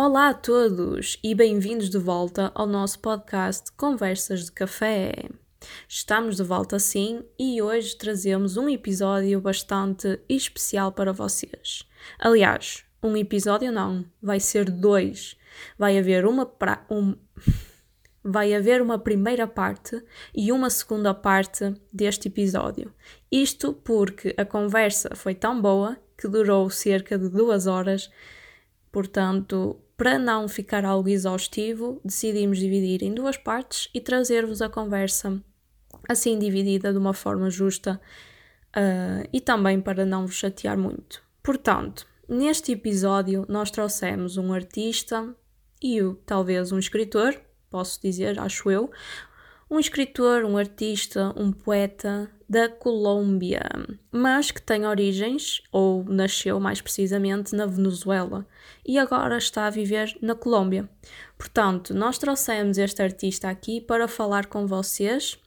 Olá a todos e bem-vindos de volta ao nosso podcast Conversas de Café. Estamos de volta sim e hoje trazemos um episódio bastante especial para vocês. Aliás, um episódio não, vai ser dois. Vai haver uma pra... um... vai haver uma primeira parte e uma segunda parte deste episódio. Isto porque a conversa foi tão boa que durou cerca de duas horas, portanto para não ficar algo exaustivo, decidimos dividir em duas partes e trazer-vos a conversa assim dividida de uma forma justa uh, e também para não vos chatear muito. Portanto, neste episódio nós trouxemos um artista e talvez um escritor, posso dizer, acho eu, um escritor, um artista, um poeta da Colômbia, mas que tem origens, ou nasceu mais precisamente, na Venezuela e agora está a viver na Colômbia. Portanto, nós trouxemos este artista aqui para falar com vocês,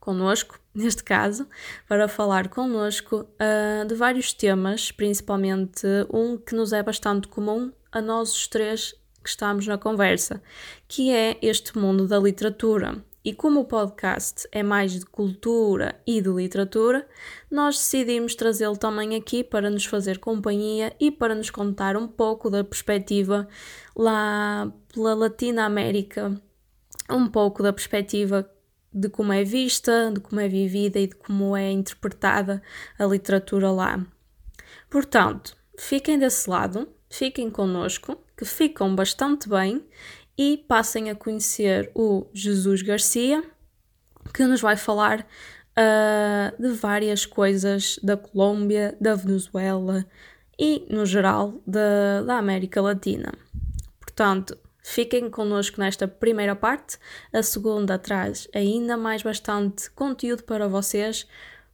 conosco, neste caso, para falar conosco uh, de vários temas, principalmente um que nos é bastante comum a nós os três que estamos na conversa, que é este mundo da literatura. E como o podcast é mais de cultura e de literatura, nós decidimos trazê-lo também aqui para nos fazer companhia e para nos contar um pouco da perspectiva lá pela Latina América, um pouco da perspectiva de como é vista, de como é vivida e de como é interpretada a literatura lá. Portanto, fiquem desse lado, fiquem connosco, que ficam bastante bem e passem a conhecer o Jesus Garcia, que nos vai falar uh, de várias coisas da Colômbia, da Venezuela e, no geral, da, da América Latina. Portanto, fiquem connosco nesta primeira parte. A segunda traz ainda mais bastante conteúdo para vocês.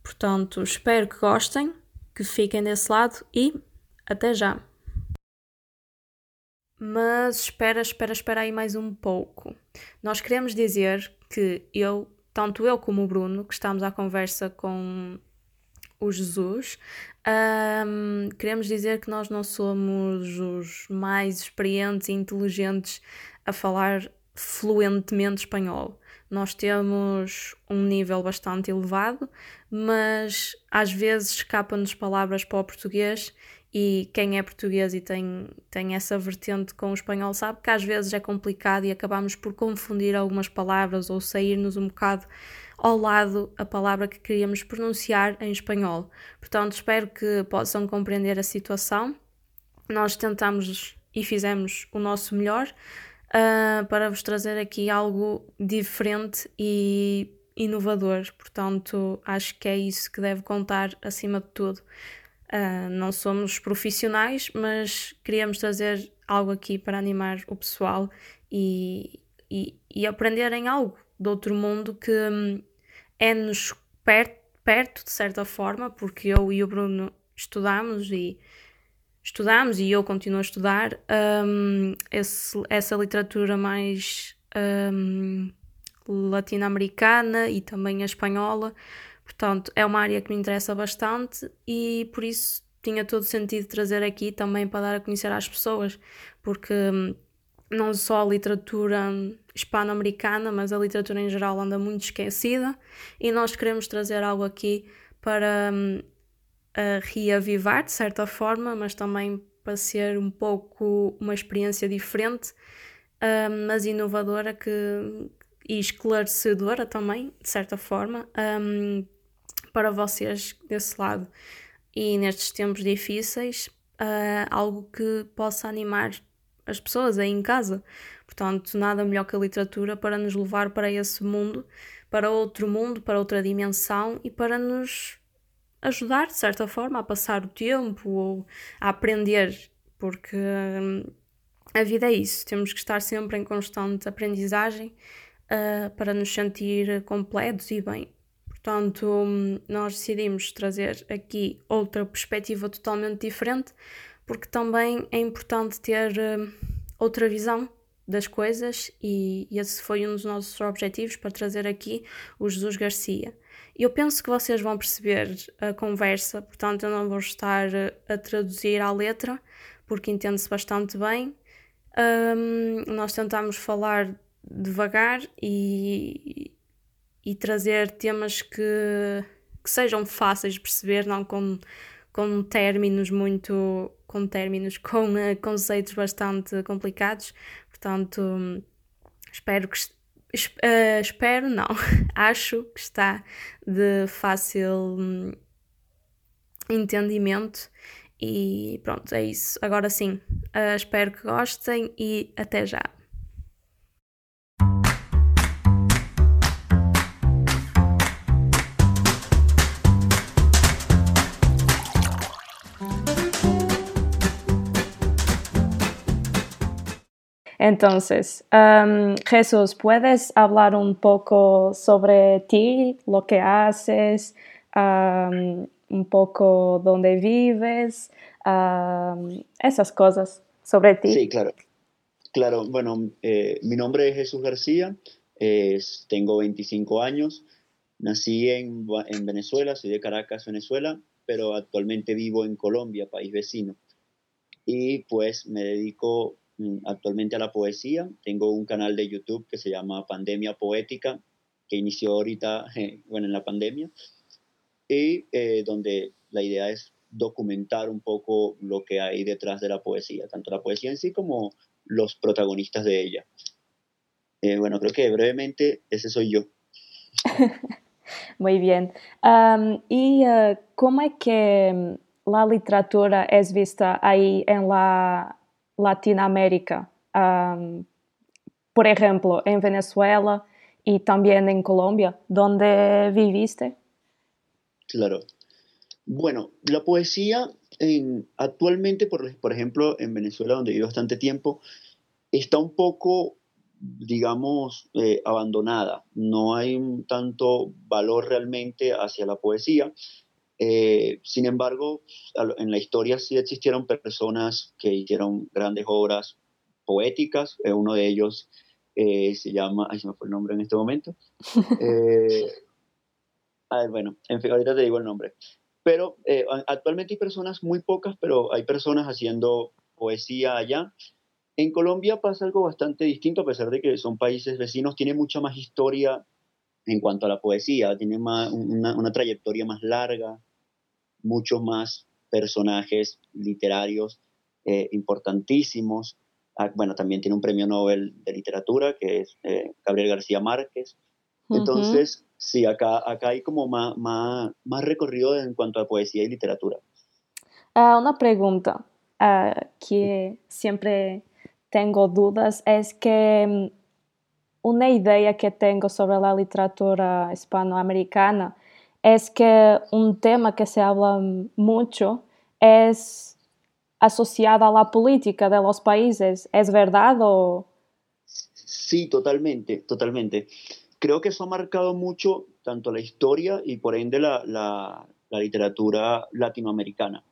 Portanto, espero que gostem, que fiquem desse lado e até já! Mas espera, espera, espera aí mais um pouco. Nós queremos dizer que eu, tanto eu como o Bruno, que estamos à conversa com o Jesus, um, queremos dizer que nós não somos os mais experientes e inteligentes a falar fluentemente espanhol. Nós temos um nível bastante elevado, mas às vezes escapam-nos palavras para o português e quem é português e tem, tem essa vertente com o espanhol sabe que às vezes é complicado e acabamos por confundir algumas palavras ou sair-nos um bocado ao lado a palavra que queríamos pronunciar em espanhol. Portanto, espero que possam compreender a situação. Nós tentamos e fizemos o nosso melhor uh, para vos trazer aqui algo diferente e inovador. Portanto, acho que é isso que deve contar acima de tudo. Uh, não somos profissionais, mas queríamos trazer algo aqui para animar o pessoal e, e, e aprenderem algo de outro mundo que hum, é-nos perto, perto, de certa forma, porque eu e o Bruno estudamos e estudamos e eu continuo a estudar um, esse, essa literatura mais um, latino-americana e também a espanhola. Portanto, é uma área que me interessa bastante e por isso tinha todo sentido trazer aqui também para dar a conhecer às pessoas, porque hum, não só a literatura hispano-americana, mas a literatura em geral anda muito esquecida e nós queremos trazer algo aqui para um, reavivar de certa forma, mas também para ser um pouco uma experiência diferente, um, mas inovadora que, e esclarecedora também, de certa forma. Um, para vocês desse lado. E nestes tempos difíceis, uh, algo que possa animar as pessoas aí em casa. Portanto, nada melhor que a literatura para nos levar para esse mundo, para outro mundo, para outra dimensão e para nos ajudar, de certa forma, a passar o tempo ou a aprender, porque hum, a vida é isso, temos que estar sempre em constante aprendizagem uh, para nos sentir completos e bem. Portanto, nós decidimos trazer aqui outra perspectiva totalmente diferente, porque também é importante ter uh, outra visão das coisas e, esse foi um dos nossos objetivos para trazer aqui o Jesus Garcia. Eu penso que vocês vão perceber a conversa, portanto, eu não vou estar a traduzir à letra, porque entende-se bastante bem. Um, nós tentamos falar devagar e, e trazer temas que, que sejam fáceis de perceber, não com, com términos muito com términos, com uh, conceitos bastante complicados. Portanto, espero que uh, espero não, acho que está de fácil um, entendimento e pronto, é isso. Agora sim, uh, espero que gostem e até já. Entonces, um, Jesús, ¿puedes hablar un poco sobre ti, lo que haces, um, un poco dónde vives, um, esas cosas sobre ti? Sí, claro. Claro, bueno, eh, mi nombre es Jesús García, tengo 25 años, nací en, en Venezuela, soy de Caracas, Venezuela, pero actualmente vivo en Colombia, país vecino. Y pues me dedico actualmente a la poesía. Tengo un canal de YouTube que se llama Pandemia Poética, que inició ahorita, bueno, en la pandemia, y eh, donde la idea es documentar un poco lo que hay detrás de la poesía, tanto la poesía en sí como los protagonistas de ella. Eh, bueno, creo que brevemente ese soy yo. Muy bien. ¿Y uh, cómo es que mm, la literatura es vista ahí en la Latinoamérica, um, por ejemplo, en Venezuela y también en Colombia, donde viviste? Claro. Bueno, la poesía en, actualmente, por, ejemplo, en Venezuela, donde vivo bastante tiempo, está un poco, digamos, eh, abandonada. No hay tanto valor realmente hacia la poesía. Eh, sin embargo, en la historia sí existieron personas que hicieron grandes obras poéticas. Eh, uno de ellos eh, se llama, ay, se me fue el nombre en este momento. bueno, en fin, ahorita te digo el nombre. Pero actualmente hay personas muy pocas, pero hay personas haciendo poesía allá. En Colombia pasa algo bastante distinto, a pesar de que son países vecinos, tiene mucha más historia en cuanto a la poesía, tiene más, una, una trayectoria más larga, muchos más personajes literarios eh, importantísimos. Ah, bueno, también tiene un premio Nobel de literatura, que es eh, Gabriel García Márquez. Entonces, sí, acá, acá hay como más, más, más, recorrido en cuanto a poesía y literatura. Ah, una pregunta ah, que siempre tengo dudas es que mm, una idea que tengo sobre la literatura hispanoamericana es que un tema que se habla mucho es asociado a la política de los países. ¿Es verdad o...? Sí, totalmente, totalmente. Creo que eso ha marcado mucho tanto la historia y por ende la, literatura latinoamericana.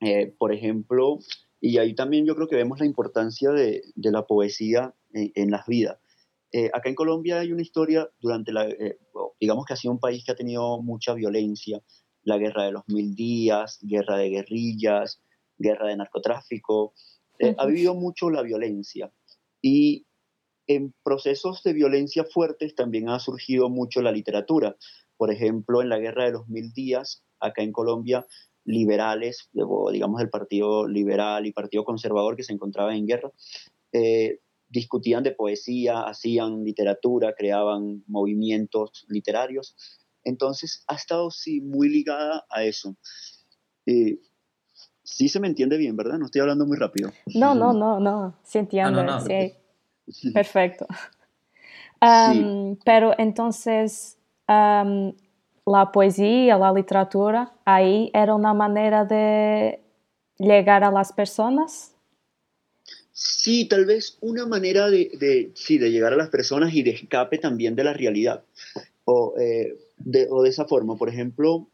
Eh, por ejemplo, y ahí también yo creo que vemos la importancia de, de la poesía en, en las vidas. Eh, acá en Colombia hay una historia durante la, eh, digamos que ha sido un país que ha tenido mucha violencia, la guerra de los mil días, guerra de guerrillas, guerra de narcotráfico, eh, ha vivido mucho la violencia y en procesos de violencia fuertes también ha surgido mucho la literatura. Por ejemplo, en la guerra de los mil días, acá en Colombia, liberales, digamos el Partido Liberal y Partido Conservador que se encontraba en guerra, discutían de poesía, hacían literatura, creaban movimientos literarios. Entonces ha estado sí muy ligada a eso. Eh, sí se me entiende bien, ¿verdad? No estoy hablando muy rápido. No, no, no, no, sí entiendo. Sí. Perfecto. Pero entonces, la poesía, la literatura, ahí era una manera de llegar a las personas Sí, tal vez una manera de, sí, de llegar a las personas y de escape también de la realidad. O, eh, de, esa forma, por ejemplo,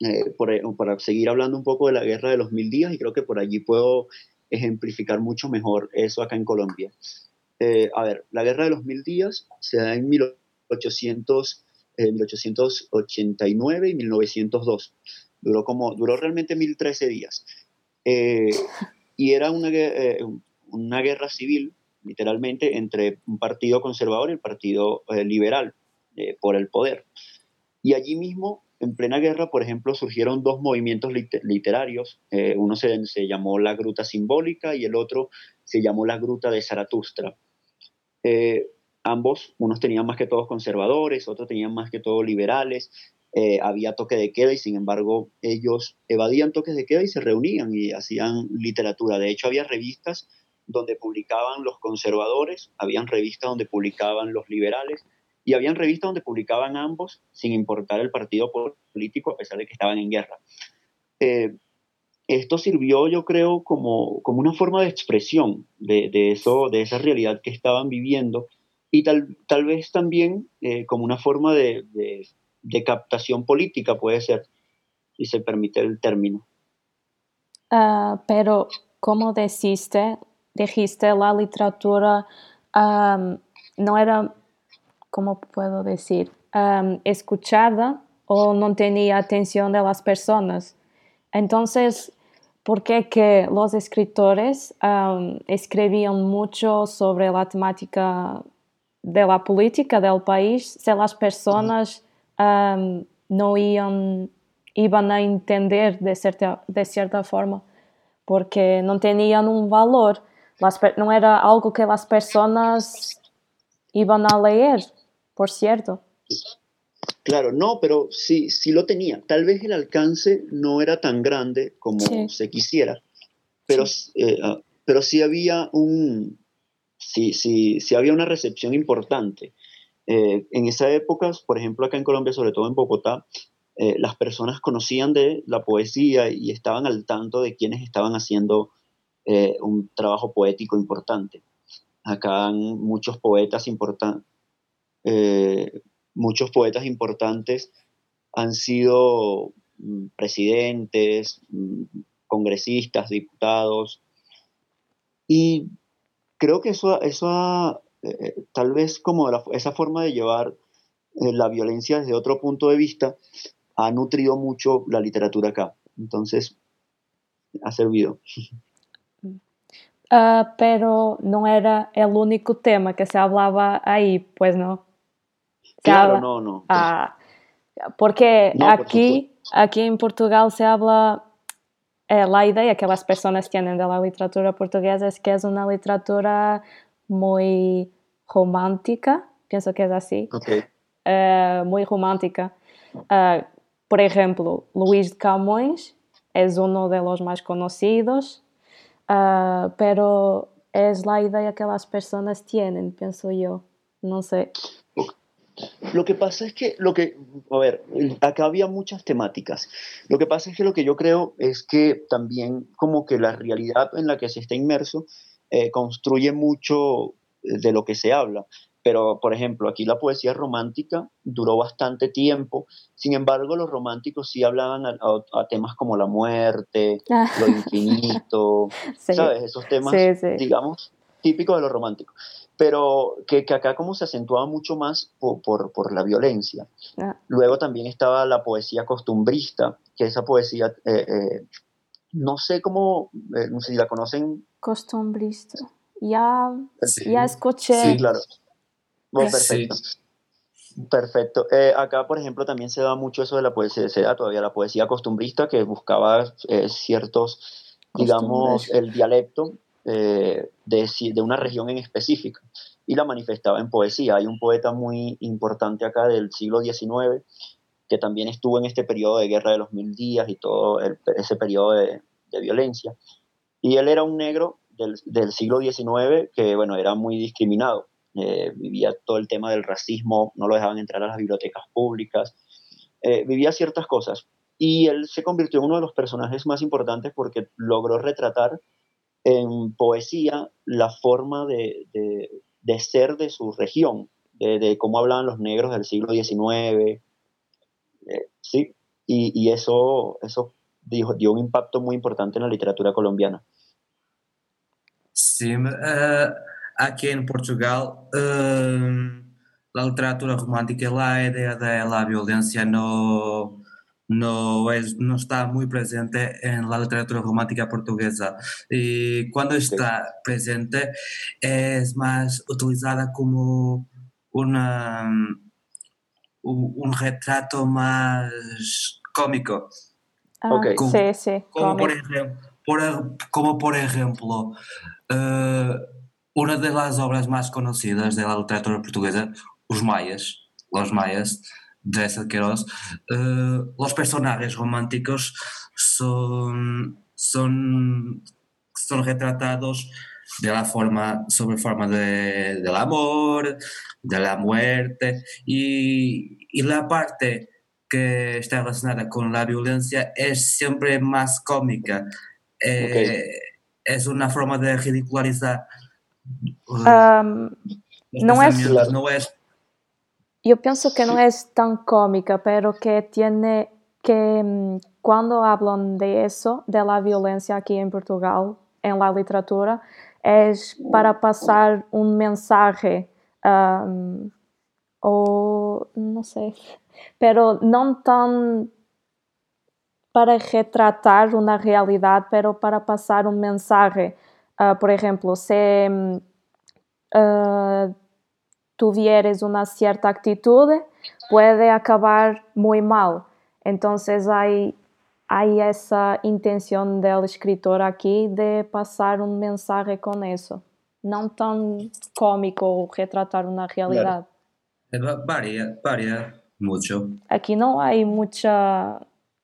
eh, para seguir hablando un poco de la guerra de los mil días, y creo que por allí puedo ejemplificar mucho mejor eso acá en Colombia. Eh, a ver, la guerra de los mil días se da en 1800, 1889 y 1902. Duró, como, duró realmente 1013 días. y era una, una guerra civil, literalmente, entre un partido conservador y el partido eh, liberal eh, por el poder. Y allí mismo, en plena guerra, por ejemplo, surgieron dos movimientos literarios. uno se, se, llamó la Gruta Simbólica y el otro se llamó la Gruta de Zaratustra. ambos, unos tenían más que todos conservadores, otros tenían más que todos liberales, eh, había toque de queda y sin embargo ellos evadían toques de queda y se reunían y hacían literatura. De hecho había revistas donde publicaban los conservadores, habían revistas donde publicaban los liberales y habían revistas donde publicaban ambos sin importar el partido político a pesar de que estaban en guerra. Eh, esto sirvió, yo creo, como, como una forma de expresión de, eso, de esa realidad que estaban viviendo y tal, tal vez también eh, como una forma de, de captación política, puede ser, si se permite el término. Uh, pero, como dijiste, dijiste la literatura um, no era, ¿cómo puedo decir? Um, escuchada o no tenía atención de las personas. Entonces, ¿por qué que los escritores um, escribían mucho sobre la temática de la política del país si las personas um, no iban, iban a entender de cierta, de cierta forma, porque no tenían un valor, las, no era algo que las personas iban a leer, por cierto. Claro, no, pero sí, sí lo tenía. Tal vez el alcance no era tan grande como se quisiera, pero, sí. Eh, ah, pero sí había un, sí, sí, sí había una recepción importante. Eh, en esa época, por ejemplo, acá en Colombia, sobre todo en Bogotá, eh, las personas conocían de la poesía y estaban al tanto de quienes estaban haciendo eh, un trabajo poético importante. Acá muchos poetas importantes, muchos poetas importantes han sido mm, presidentes, mm, congresistas, diputados, y creo que eso, eso ha eh, tal vez como esa forma de llevar eh, la violencia desde otro punto de vista ha nutrido mucho la literatura acá. Entonces, ha servido. Uh, pero no era el único tema que se hablaba ahí, pues no. claro, no, no. Ah, porque aquí, aquí en Portugal se habla, eh, la idea que las personas tienen de la literatura portuguesa es que es una literatura muy romántica, pienso que es así, uh, muy romántica. Uh, por ejemplo, Luís de Camões es uno de los más conocidos, uh, pero es la idea que las personas tienen, pienso yo. No sé. Lo que pasa es que, lo que, a ver, acá había muchas temáticas. Lo que pasa es que lo que yo creo es que también como que la realidad en la que se está inmerso eh, construye mucho de lo que se habla. Pero, por ejemplo, aquí la poesía romántica duró bastante tiempo, sin embargo, los románticos sí hablaban a, temas como la muerte, ah. lo infinito, ¿sabes? Esos temas, digamos, típicos de los románticos. Pero que, acá como se acentuaba mucho más por, la violencia. Ah. Luego también estaba la poesía costumbrista, que esa poesía, eh, eh, no sé cómo, eh, no sé si la conocen. Costumbrista. Ya, ya escuché. Sí, claro. perfecto. Perfecto. Eh, acá, por ejemplo, también se da mucho eso de la poesía, se da todavía la poesía costumbrista que buscaba eh, ciertos, digamos, el dialecto eh, de, de, una región en específica y la manifestaba en poesía. Hay un poeta muy importante acá del siglo XIX que también estuvo en este periodo de guerra de los mil días y todo ese periodo de, de violencia. Y él era un negro del, siglo XIX que, bueno, era muy discriminado. Eh, vivía todo el tema del racismo, no lo dejaban entrar a las bibliotecas públicas, eh, vivía ciertas cosas. Y él se convirtió en uno de los personajes más importantes porque logró retratar en poesía la forma de, de, ser de su región, de, cómo hablaban los negros del siglo XIX. Eh, sí, y, y, eso, eso dio un impacto muy importante en la literatura colombiana. Sim, uh, aqui em Portugal uh, a literatura romântica lá a ideia dela, a violência no, no, es, no está muy presente en la literatura romántica portuguesa. Y cuando está presente es más utilizada como una, un, retrato más cómico. Ah, sí, sí. Como por, ejemplo, como por ejemplo, eh, una de las obras más conocidas de la literatura portuguesa, Os Maias, Los Maias, de Queiroz, uh, los personajes románticos son, son, son retratados de la forma, sobre forma de, del amor, de la muerte, y, y la parte que está relacionada con la violencia es siempre más cómica. Eh, Es una forma de ridicularizar. Um, no, es, no es yo pienso que no es tan cómica, pero que tiene que cuando hablan de eso, de la violencia aquí en Portugal, en la literatura, es para pasar un mensaje um, o no sé, pero no tan para retratar una realidad, pero para pasar un mensaje. Uh, por ejemplo, se uh, tuvieres una cierta actitud, puede acabar muy mal. Entonces hay, hay esa intención del escritor aquí de pasar un mensaje con eso. No tan cómico retratar una realidad. Varia, varia mucho. Aquí no hay mucha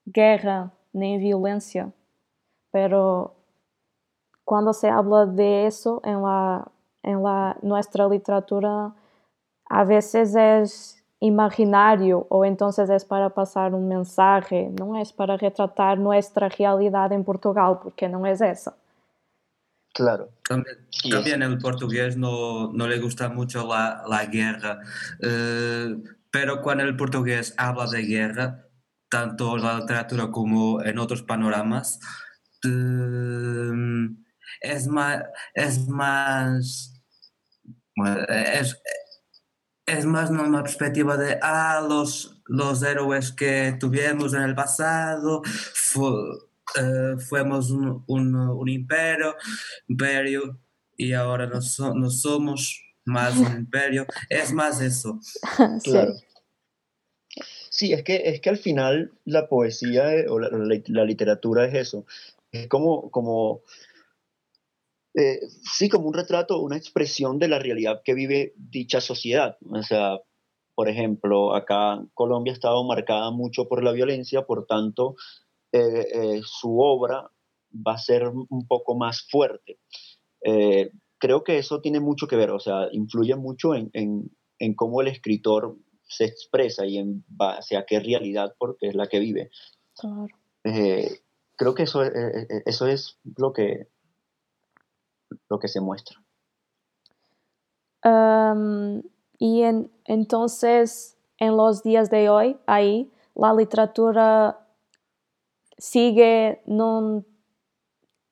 guerra ni violencia, pero cuando se habla de eso en la, en la nuestra literatura a veces es imaginario o entonces es para pasar un mensaje, no es para retratar nuestra realidad en Portugal, porque no es eso. Claro. También, el portugués no, no, le gusta mucho la, la guerra, eh, pero cuando el portugués habla de guerra, tanto en la literatura como en otros panoramas, eh, es más, es más, es, es más una perspectiva de, ah, los, los héroes que tuvimos en el pasado, eh, fuimos un, un, imperio, imperio y ahora no, no, somos más un imperio. Es más eso. Claro. Sí, es que, es que al final la poesía eh, o la, la literatura es eso. Es como, como eh, sí, como un retrato, una expresión de la realidad que vive dicha sociedad. O sea, por ejemplo, acá Colombia ha estado marcada mucho por la violencia, por tanto, eh, eh, su obra va a ser un poco más fuerte. creo que eso tiene mucho que ver, o sea, influye mucho en, en, cómo el escritor se expresa y en base a qué realidad, porque es la que vive. creo que eso, eso es lo que, lo que se muestra. y entonces, en los días de hoy, ahí, la literatura sigue,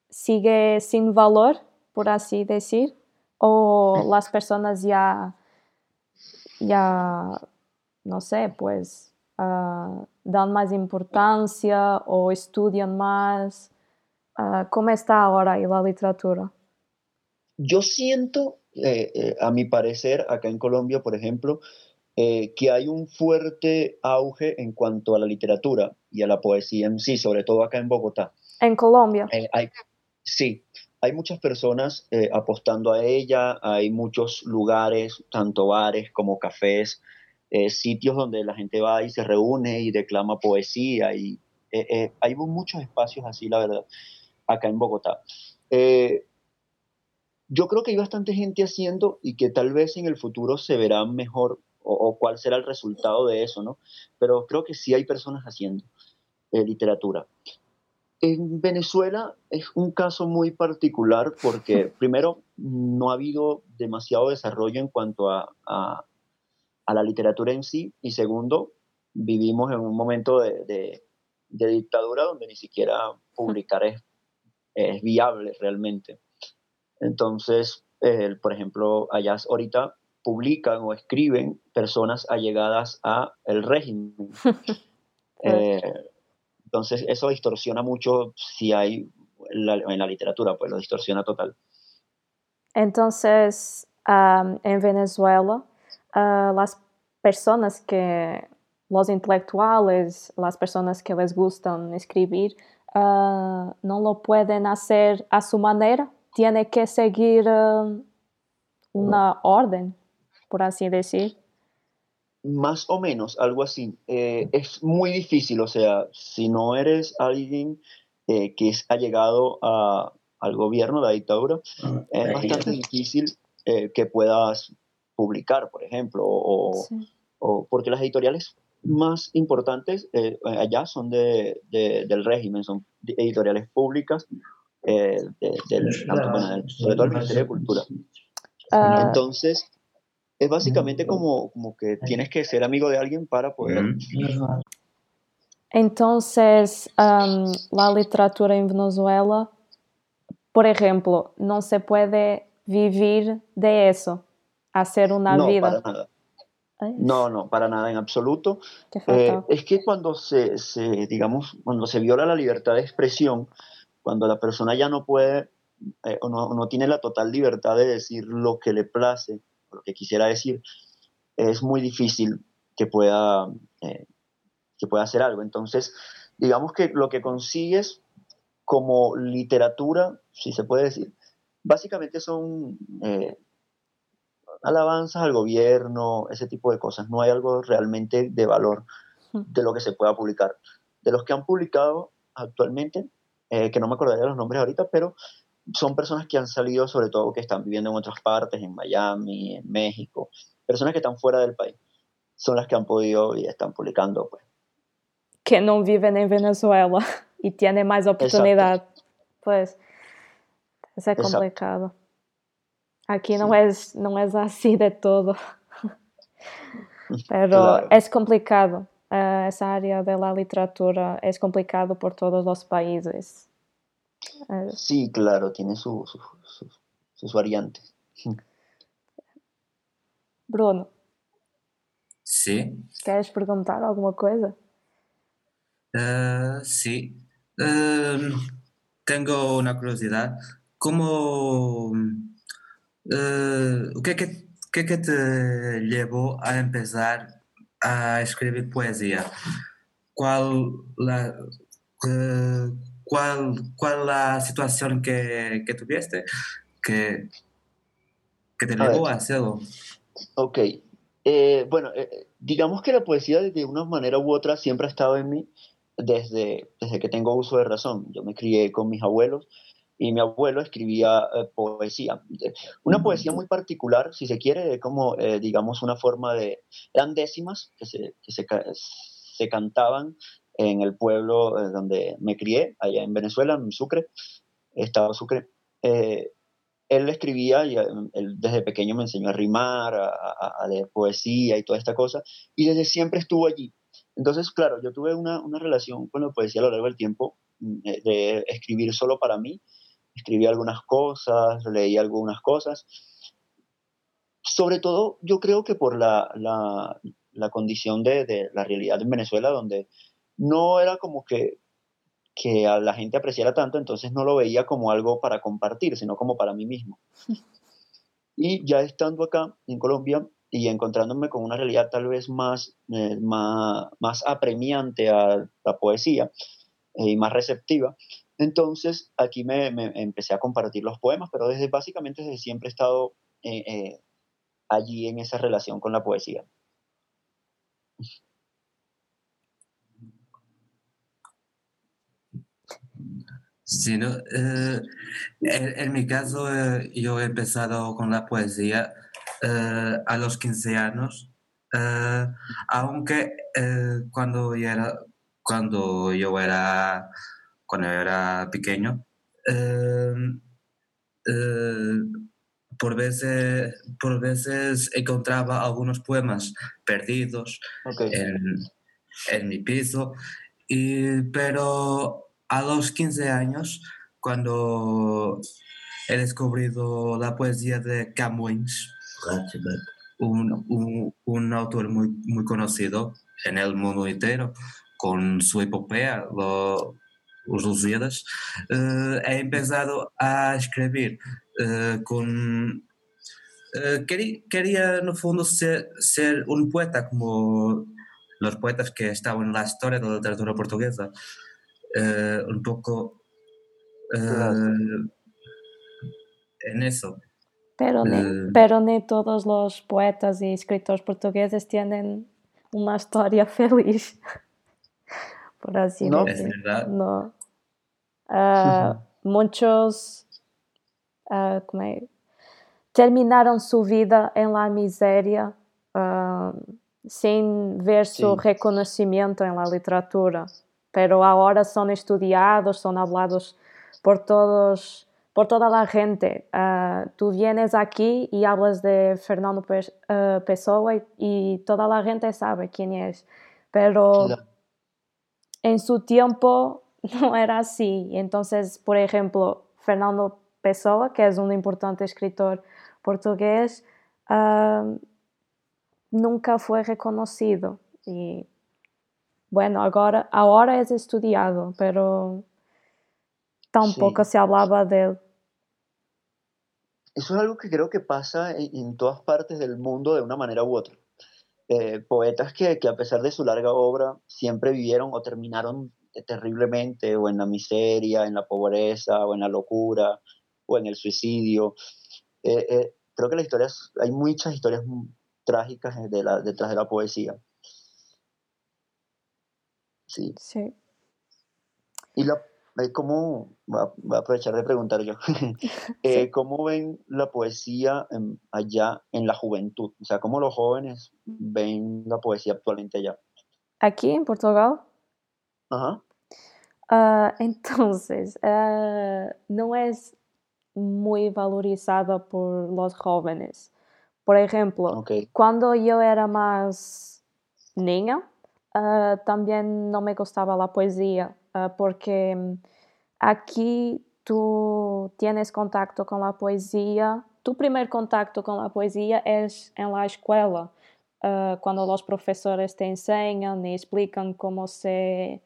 sigue sin valor, por así decir, o las personas ya, ya no sé, pues ah, dan más importancia o estudian más. Uh, ¿Cómo está ahora ahí la literatura? Yo siento, eh, eh, a mi parecer, acá en Colombia, por ejemplo, eh, que hay un fuerte auge en cuanto a la literatura y a la poesía en sí, sobre todo acá en Bogotá. En Colombia. sí, hay muchas personas apostando a ella, hay muchos lugares, tanto bares como cafés, sitios donde la gente va y se reúne y declama poesía y hay muchos espacios así, la verdad, acá en Bogotá. Yo creo que hay bastante gente haciendo y que tal vez en el futuro se verá mejor o, cuál será el resultado de eso, ¿no? Pero creo que sí hay personas haciendo eh, literatura. En Venezuela es un caso muy particular porque, primero, no ha habido demasiado desarrollo en cuanto a, a, la literatura en sí, y segundo, vivimos en un momento de, de, dictadura donde ni siquiera publicar es, es viable realmente. Entonces, por ejemplo, allá ahorita publican o escriben personas allegadas a el régimen. Eh, Entonces eso distorsiona mucho si hay en la literatura, pues lo distorsiona total. Entonces, en Venezuela, uh, las personas que, los intelectuales, las personas que les gustan escribir, uh, no lo pueden hacer a su manera, tiene que seguir una orden, por así decir. Más o menos, algo así. Eh, es muy difícil, o sea, si no eres alguien eh, que ha llegado a, al gobierno, la dictadura, ah, es bastante difícil eh, que puedas publicar, por ejemplo, o, porque las editoriales más importantes eh, allá son de, del régimen, son editoriales públicas, eh, del, sobre todo el Ministerio de Cultura. Ah. Entonces, es básicamente como, como que tienes que ser amigo de alguien para poder... Entonces, la literatura en Venezuela por ejemplo, no se puede vivir de eso, hacer una no, vida. Para nada. No, no, para nada en absoluto. Eh, es que cuando se, digamos, cuando se viola la libertad de expresión, cuando la persona ya no puede eh, o no, tiene la total libertad de decir lo que le place, lo que quisiera decir, es muy difícil que pueda, eh, que pueda hacer algo. Entonces, digamos que lo que consigues como literatura, si se puede decir, básicamente son eh, alabanzas al gobierno, ese tipo de cosas. No hay algo realmente de valor de lo que se pueda publicar. De los que han publicado actualmente, eh, que no me acordaría los nombres ahorita, pero son personas que han salido, sobre todo que están viviendo en otras partes, en Miami, en México, personas que están fuera del país, son las que han podido y están publicando. Pues. Que no viven en Venezuela. y tiene más oportunidad. Pues es complicado. Aquí no, es, no es así de todo. Pero es complicado. Uh, esa área de la literatura es complicado por todos los países. Uh, sí, claro, tiene su, su, sus variantes. Bruno. Sí. ¿Quieres preguntar alguma coisa? Uh, sí. Em, tengo una curiosidad. ¿Cómo, eh, ¿qué, qué, te llevó a empezar a escribir poesía? ¿Cuál la, cuál, cuál la situación que, que tuviste que, que te llevó a, hacerlo? Ok. Eh, bueno, eh, digamos que la poesía de una manera u otra siempre ha estado en mí desde, desde que tengo uso de razón. Yo me crié con mis abuelos y mi abuelo escribía eh, poesía. Una poesía muy particular, si se quiere, como, eh, digamos, una forma de... Eran décimas que se, que se, se cantaban en el pueblo eh, donde me crié, allá en Venezuela, en Sucre, estado Sucre. él escribía, y él desde pequeño me enseñó a rimar, a, a, leer poesía y toda esta cosa, y desde siempre estuvo allí. Entonces, claro, yo tuve una, una relación con la poesía a lo largo del tiempo, mm, eh, de escribir solo para mí. Escribí algunas cosas, leí algunas cosas. Sobre todo, yo creo que por la, la, la condición de, de, la realidad en Venezuela, donde no era como que, que a la gente apreciara tanto, entonces no lo veía como algo para compartir, sino como para mí mismo. Y ya estando acá en Colombia, y encontrándome con una realidad tal vez más, eh, más, más, apremiante a la poesía eh, y más receptiva. Entonces aquí me, empecé a compartir los poemas, pero desde básicamente desde siempre he estado eh, allí en esa relación con la poesía. Sí, no, en, en, mi caso yo he empezado con la poesía eh, a los 15 años, eh, aunque eh, cuando, era, cuando yo era cuando era pequeño, por veces, por veces encontraba algunos poemas perdidos en, en, mi piso, y, pero a los 15 años, cuando he descubierto la poesía de Camões, un, un, un, autor muy, muy conocido en el mundo entero, con su epopea, lo, os Lusíadas, uh, é empezado a escrever uh, com Uh, quería, quería, no fondo ser, ser, un poeta como los poetas que estaban en la historia de la literatura portuguesa, un poco en eso. Pero, ne, pero ni todos los poetas y escritores portugueses tienen una historia feliz, por así no, decir. Es verdad. No. Uh, muchos uh, é? terminaron su vida en la miseria uh, sin ver sí. su reconocimiento en la literatura, pero ahora son estudiados, son hablados por todos, por toda la gente. tú vienes aquí y hablas de Fernando Pessoa y, y, toda la gente sabe quién es, pero claro. En su tiempo no era así. Entonces, por ejemplo, Fernando Pessoa, que es un importante escritor portugués, uh, nunca fue reconocido. Y bueno, ahora, ahora es estudiado, pero tampoco sí. se hablaba de él. Eso es algo que creo que pasa en, en todas partes del mundo de una manera u otra. Eh, poetas que, que, a pesar de su larga obra siempre vivieron o terminaron terriblemente o en la miseria, en la pobreza o en la locura o en el suicidio. Eh, eh, creo que la historia, hay muchas historias trágicas de la, detrás de la poesía. Sí. Sí. Y la, ¿cómo, voy a aprovechar de preguntar yo, eh, Sí. ¿cómo ven la poesía en- allá en la juventud? O sea, ¿cómo los jóvenes ven la poesía actualmente allá? Aquí en Portugal, Ajá. ah, entonces, ah, no es muy valorizada por los jóvenes. Por ejemplo, Ok. cuando yo era más niña, ah, también no me gustaba la poesía, ah, porque mm, aquí tú tienes contacto con la poesía, tu primer contacto con la poesía es en la escuela, ah, cuando los profesores te enseñan y explican cómo se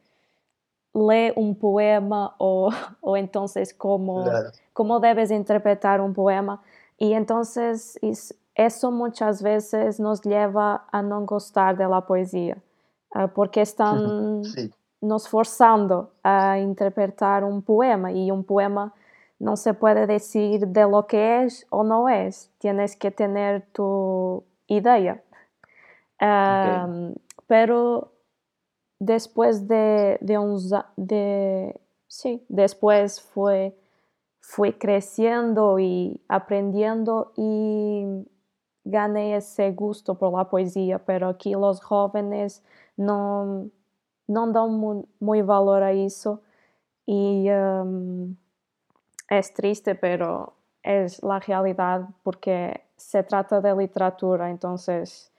lee un poema o, o entonces cómo Claro. cómo debes interpretar un poema. Y entonces is- eso muchas veces nos lleva a no gustar de la poesía, ah, porque están Sí, nos forzando a interpretar un poema y un poema no se puede decir de lo que es o no es, tienes que tener tu idea. Am, pero después de, de uns a- de, sí, después fue, fui creciendo y aprendiendo y gané ese gusto por la poesía, pero aquí los jóvenes no, no dan mu- muy valor a eso y am, es triste, pero es la realidad porque se trata de literatura, entonces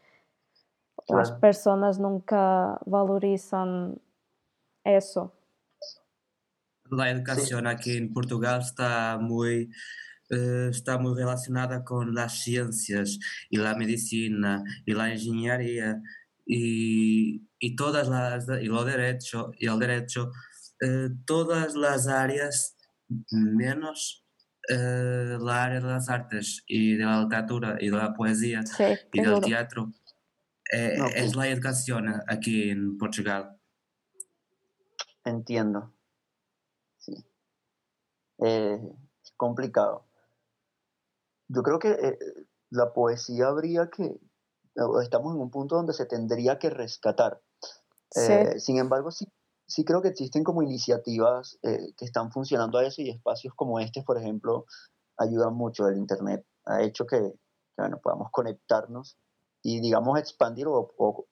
las claro. personas nunca valorizan eso. La educación aquí en Portugal está muy, eh, está muy relacionada con las ciencias y la medicina y la ingeniería y, y todas las y lo derecho y el derecho eh, todas las áreas menos eh, la área de las artes y de la literatura y de la poesía Sí, y del seguro. teatro eh, es la educación aquí en Portugal. Entiendo. Sí. Eh, es complicado. Yo creo que eh, la poesía habría que, estamos en un punto donde se tendría que rescatar. Sí, Eh, sin embargo, sí, sí creo que existen como iniciativas eh, que están funcionando a eso y espacios como este, por ejemplo, ayudan mucho. El Internet ha hecho que, que, bueno, podamos conectarnos y, digamos, expandir o, o-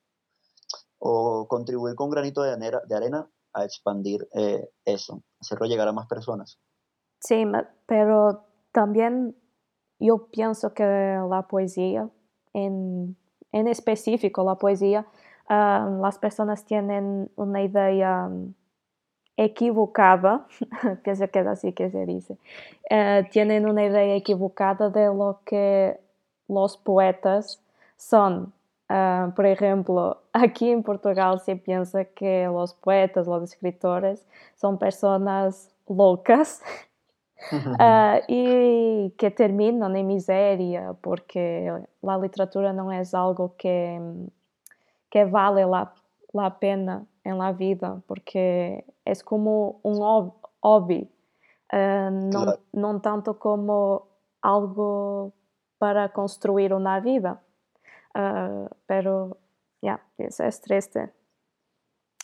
o contribuir con granito de arena, de arena a expandir eh, eso, hacerlo llegar a más personas. sí, pero también yo pienso que la poesía, en, en específico la poesía, ah, las personas tienen una idea mm, equivocada, pienso que es así que se dice, eh, tienen una equivocada de lo que los poetas son. Uh, por ejemplo, aquí en Portugal se piensa que los poetas, los escritores son personas locas uh, y que terminan en miseria porque la literatura no es algo que, que vale la, la pena en la vida porque es como un hobby, uh, no, no tanto como algo para construir una vida. Uh, pero ya, yeah, eso es triste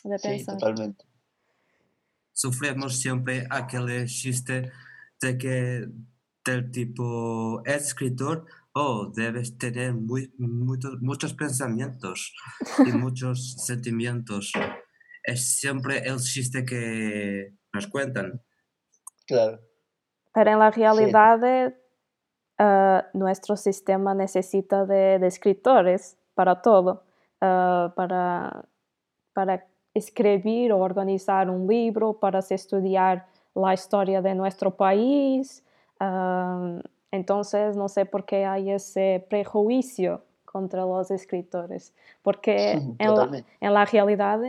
de pensar. Sí, totalmente. Sufrimos siempre aquel chiste de que del tipo escritor, oh, debes tener muy, muchos, muchos pensamientos y muchos sentimientos. Es siempre el chiste que nos cuentan. Claro. Pero en la realidad uh, nuestro sistema necesita de, de escritores para todo, uh, para, para escribir o organizar un libro, para estudiar la historia de nuestro país. Uh, entonces, no sé por qué hay ese prejuicio contra los escritores, porque en la, en la, realidad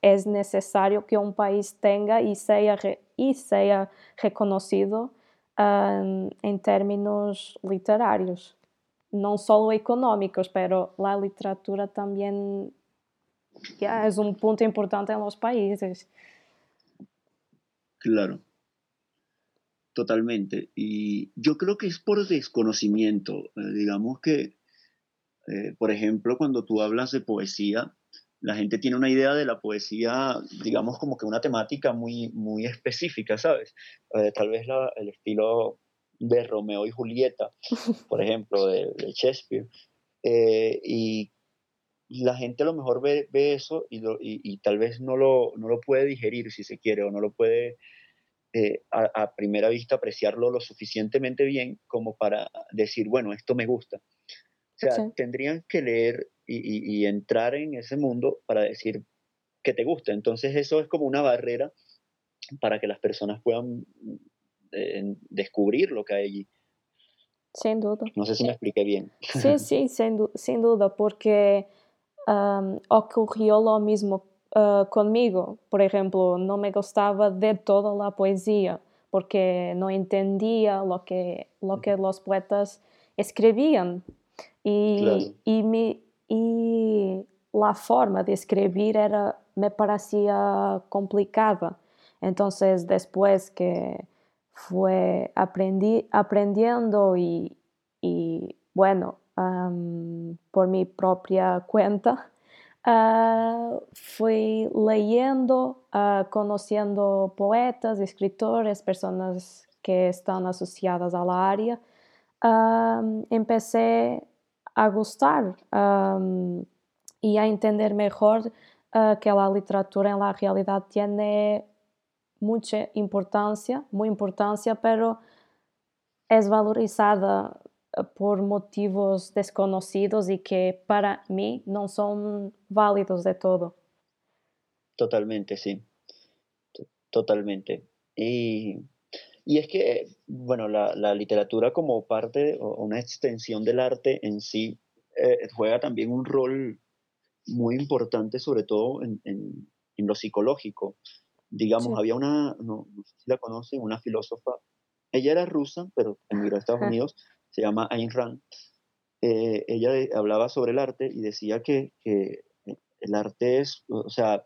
es necesario que un país tenga y sea, y sea reconocido um, em términos literários, não só económicos, pero la literatura también ya es un punto importante en los países. Claro, totalmente. Y yo creo que es por desconocimiento. Eh, digamos que, eh, por ejemplo, cuando tú hablas de poesía, la gente tiene una idea de la poesía, digamos, como que una temática muy, muy específica, ¿sabes? Eh, tal vez el estilo de Romeo y Julieta, por ejemplo, de, Shakespeare. Eh, y la gente a lo mejor ve, eso y, tal vez no lo, no lo puede digerir, si se quiere, o no lo puede eh, a, primera vista apreciarlo lo suficientemente bien como para decir, bueno, esto me gusta. O sea, tendrían que leer y, entrar en ese mundo para decir que te gusta. Entonces eso es como una barrera para que las personas puedan eh, descubrir lo que hay allí. Sin duda. No sé si me expliqué bien. Sí, sí, sin, duda, porque ocurrió lo mismo uh, conmigo. Por ejemplo, no me gustaba de toda la poesía porque no entendía lo que, lo que los poetas escribían. Y, y mi, y la forma de escribir era, me parecía complicada. Entonces, después que fue aprendí, aprendiendo y, y bueno, por mi propia cuenta, uh, fui leyendo, uh, conociendo poetas, escritores, personas que están asociadas a la área. empecé a gustar um, y a entender mejor uh, que la literatura en la realidad tiene mucha importancia, muy importancia, pero es valorizada uh, por motivos desconocidos y que para mí no son válidos de todo. Totalmente, sí. Totalmente. Y y es que, bueno, la, la literatura como parte o una extensión del arte en sí eh, juega también un rol muy importante, sobre todo en, en, en lo psicológico. Digamos, había una, no, no, sé si la conocen, una filósofa, ella era rusa, pero emigró a Estados Unidos, se llama Ayn Rand. Eh, ella hablaba sobre el arte y decía que, que el arte es, o sea,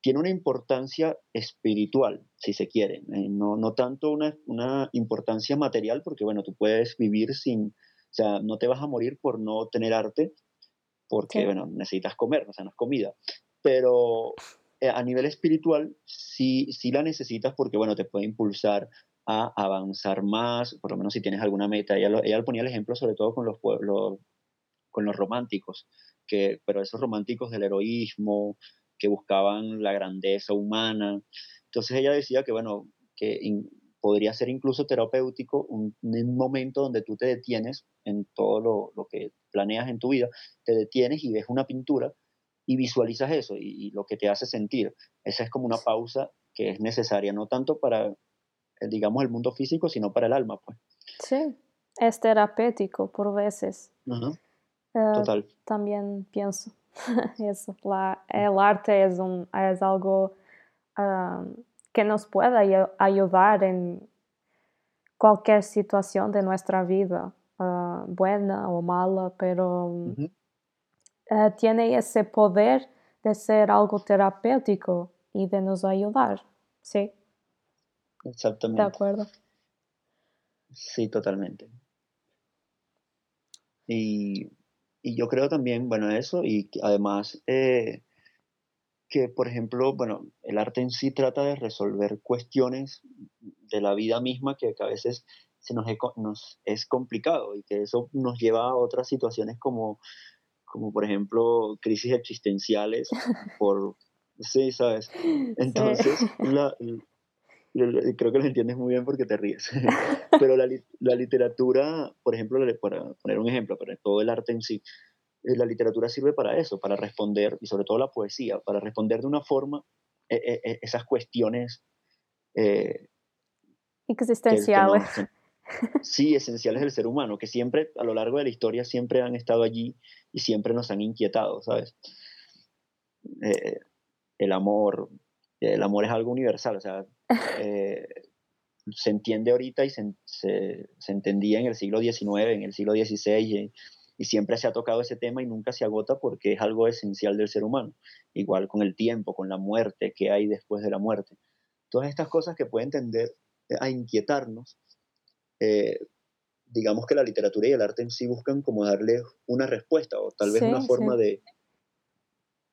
tiene una importancia espiritual, si se quiere, eh, no, no, tanto una, una, importancia material, porque bueno, tú puedes vivir sin, o sea, no te vas a morir por no tener arte, porque bueno, necesitas comer, o sea, no es comida, pero eh, a nivel espiritual sí, sí la necesitas porque bueno, te puede impulsar a avanzar más, por lo menos si tienes alguna meta. Ella, ella ponía el ejemplo sobre todo con los pueblos, con los románticos, que, pero esos románticos del heroísmo, que buscaban la grandeza humana. Entonces ella decía que, bueno, que podría ser incluso terapéutico un, momento donde tú te detienes en todo lo, lo, que planeas en tu vida, te detienes y ves una pintura y visualizas eso y, lo que te hace sentir. Esa es como una pausa que es necesaria, no tanto para, digamos, el mundo físico, sino para el alma, pues. Sí, es terapéutico por veces. Eh, Total. También pienso eso. La, el arte es, un, es algo ah, que nos puede ay- ayudar en cualquier situación de nuestra vida, ah, buena o mala, pero eh, tiene ese poder de ser algo terapéutico y de nos ayudar. Sí, de Exactamente. acuerdo. Sí, totalmente. Y, y yo creo también, bueno, eso, y además eh, que, por ejemplo, bueno, el arte en sí trata de resolver cuestiones de la vida misma que, que a veces se nos, nos es complicado y que eso nos lleva a otras situaciones como, como por ejemplo, crisis existenciales por, sí, ¿sabes? Entonces, la, creo que lo entiendes muy bien porque te ríes. Pero la, la literatura, por ejemplo, para poner un ejemplo, pero todo el arte en sí, eh, la literatura sirve para eso, para responder, y sobre todo la poesía, para responder de una forma eh, eh, esas cuestiones eh, que, que Existenciales. no- que- sí, esenciales del ser humano, que siempre, a lo largo de la historia, siempre han estado allí y siempre nos han inquietado, ¿sabes? Eh, el amor, el amor es algo universal, o sea, eh, se entiende ahorita y se, se- se entendía en el siglo XIX, en el siglo XVI, y, y siempre se ha tocado ese tema y nunca se agota porque es algo esencial del ser humano. Igual con el tiempo, con la muerte, qué hay después de la muerte. Todas estas cosas que pueden tender a inquietarnos, eh, digamos que la literatura y el arte en sí buscan como darle una respuesta o tal vez una forma sí. de,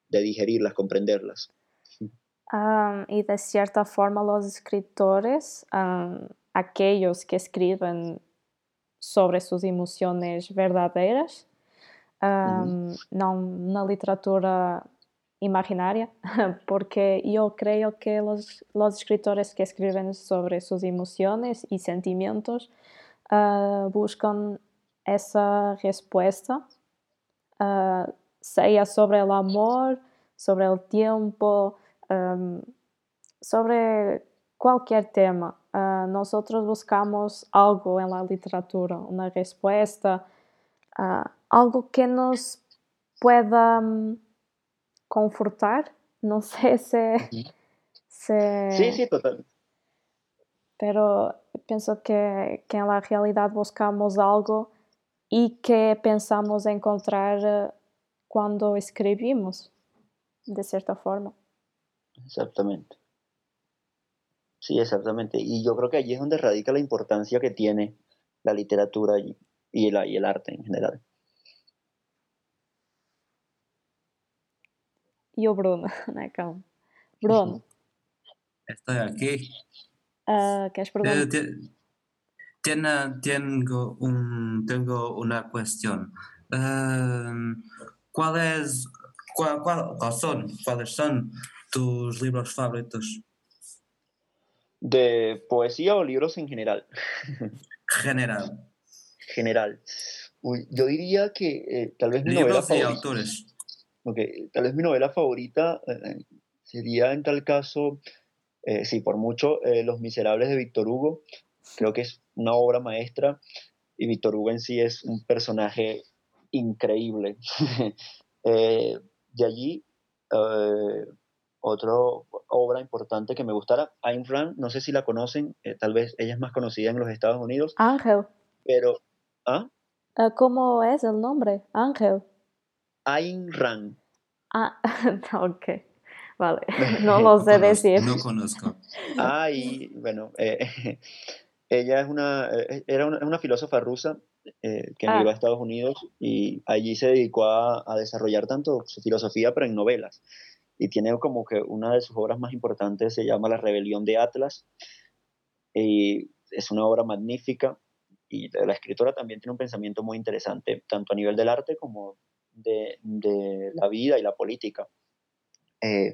de digerirlas, comprenderlas. Am, y de cierta forma los escritores, am, aquellos que escriben sobre sus emociones verdaderas, am, no una literatura imaginaria, porque yo creo que los, los escritores que escriben sobre sus emociones y sentimientos ah, buscan esa respuesta, ah, sea sobre el amor, sobre el tiempo, am, sobre cualquier tema. Ah, nosotros buscamos algo en la literatura, una respuesta, ah, algo que nos pueda mm, confortar. No sé si, Ujú. si- Sí, sí, total. pero pienso que, que en la realidad buscamos algo y que pensamos encontrar eh, cuando escribimos, de cierta forma. Exactamente. Sí, exactamente. Y yo creo que allí es donde radica la importancia que tiene la literatura y, y, la- y el arte en general. E o Bruno, calma. Bruno, Estoy aquí. ah, queres Eh, tengo, un, tengo una cuestión. Em, ¿cuál es, cuál, cuál- cuál son, ¿Cuáles son tus libros favoritos? ¿De poesía o libros en general? General. General. Uy, yo diría que eh, tal vez mi novela Libros y favorita. autores. Ok, tal vez mi novela favorita eh, sería en tal caso, eh, sí, por mucho, eh, Los Miserables de Víctor Hugo. Creo que es una obra maestra y Víctor Hugo en sí es un personaje increíble. Eh, de allí, eh, otra obra importante que me gustara, Ayn Rand, no sé si la conocen, eh, tal vez ella es más conocida en los Estados Unidos, Ángel. pero... ¿Ah? Ah, ¿Cómo es el nombre? Ángel. Ayn Rand. Ah, ok. Vale, no lo sé decir. No conozco. Ah, y bueno, eh, ella es una, eh, era una, una filósofa rusa eh, que Ah. emigró a Estados Unidos y allí se dedicó a, a desarrollar tanto su filosofía, pero en novelas. Y tiene como que una de sus obras más importantes se llama La Rebelión de Atlas. Y es una obra magnífica y la escritora también tiene un pensamiento muy interesante, tanto a nivel del arte como de, la vida y la política. Eh,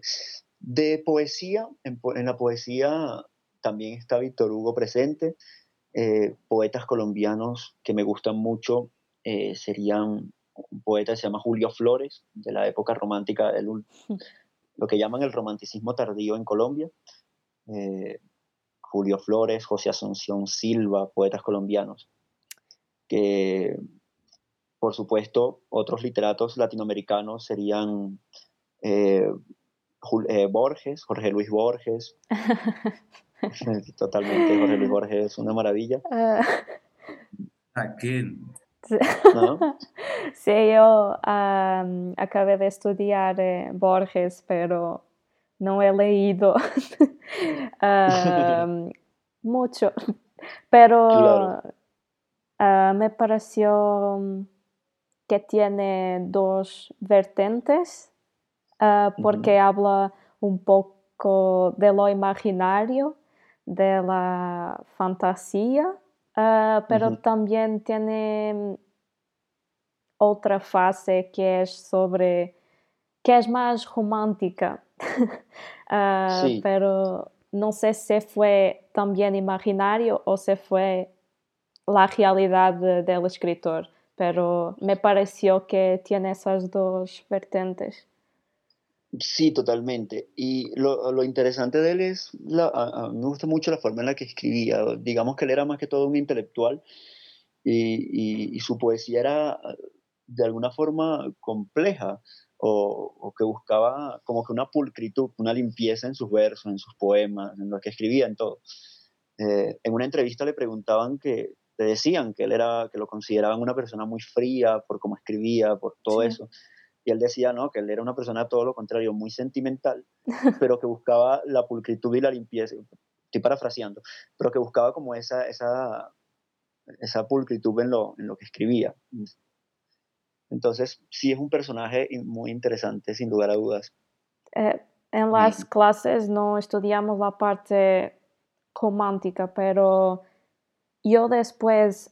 de poesía, en, la poesía también está Víctor Hugo presente. Eh, poetas colombianos que me gustan mucho eh, serían un poeta que se llama Julio Flores, de la época romántica, del lo que llaman el romanticismo tardío en Colombia. Eh, Julio Flores, José Asunción Silva, poetas colombianos. Que por supuesto, otros literatos latinoamericanos serían eh, eh, Borges, Jorge Luis Borges. Totalmente, Jorge Luis Borges es una maravilla. Aquí. ¿No? Sí, yo acabé de estudiar eh, Borges, pero no he leído mucho. Pero ah, me pareció que tiene dos vertientes, ah, porque habla un poco de lo imaginario, de la fantasía, ah, pero también tiene otra fase que es sobre que es más romántica ah, pero no sé si fue también imaginario o si fue la realidad del escritor pero me pareció que tiene esas dos vertientes. Sí, totalmente. Y lo, interesante de él es, la, me gusta mucho la forma en la que escribía. Digamos que él era más que todo un intelectual y, su poesía era de alguna forma compleja o, que buscaba como que una pulcritud, una limpieza en sus versos, en sus poemas, en lo que escribía, en todo. Eh, en una entrevista le preguntaban que, decían que él era, que lo consideraban una persona muy fría por cómo escribía, por todo eso. Y él decía, ¿no? Que él era una persona todo lo contrario, muy sentimental, pero que buscaba la pulcritud y la limpieza. Estoy parafraseando, pero que buscaba como esa, esa, esa pulcritud en lo, en lo que escribía. Entonces, sí es un personaje muy interesante, sin lugar a dudas. Eh, en las clases no estudiamos la parte romántica, pero yo después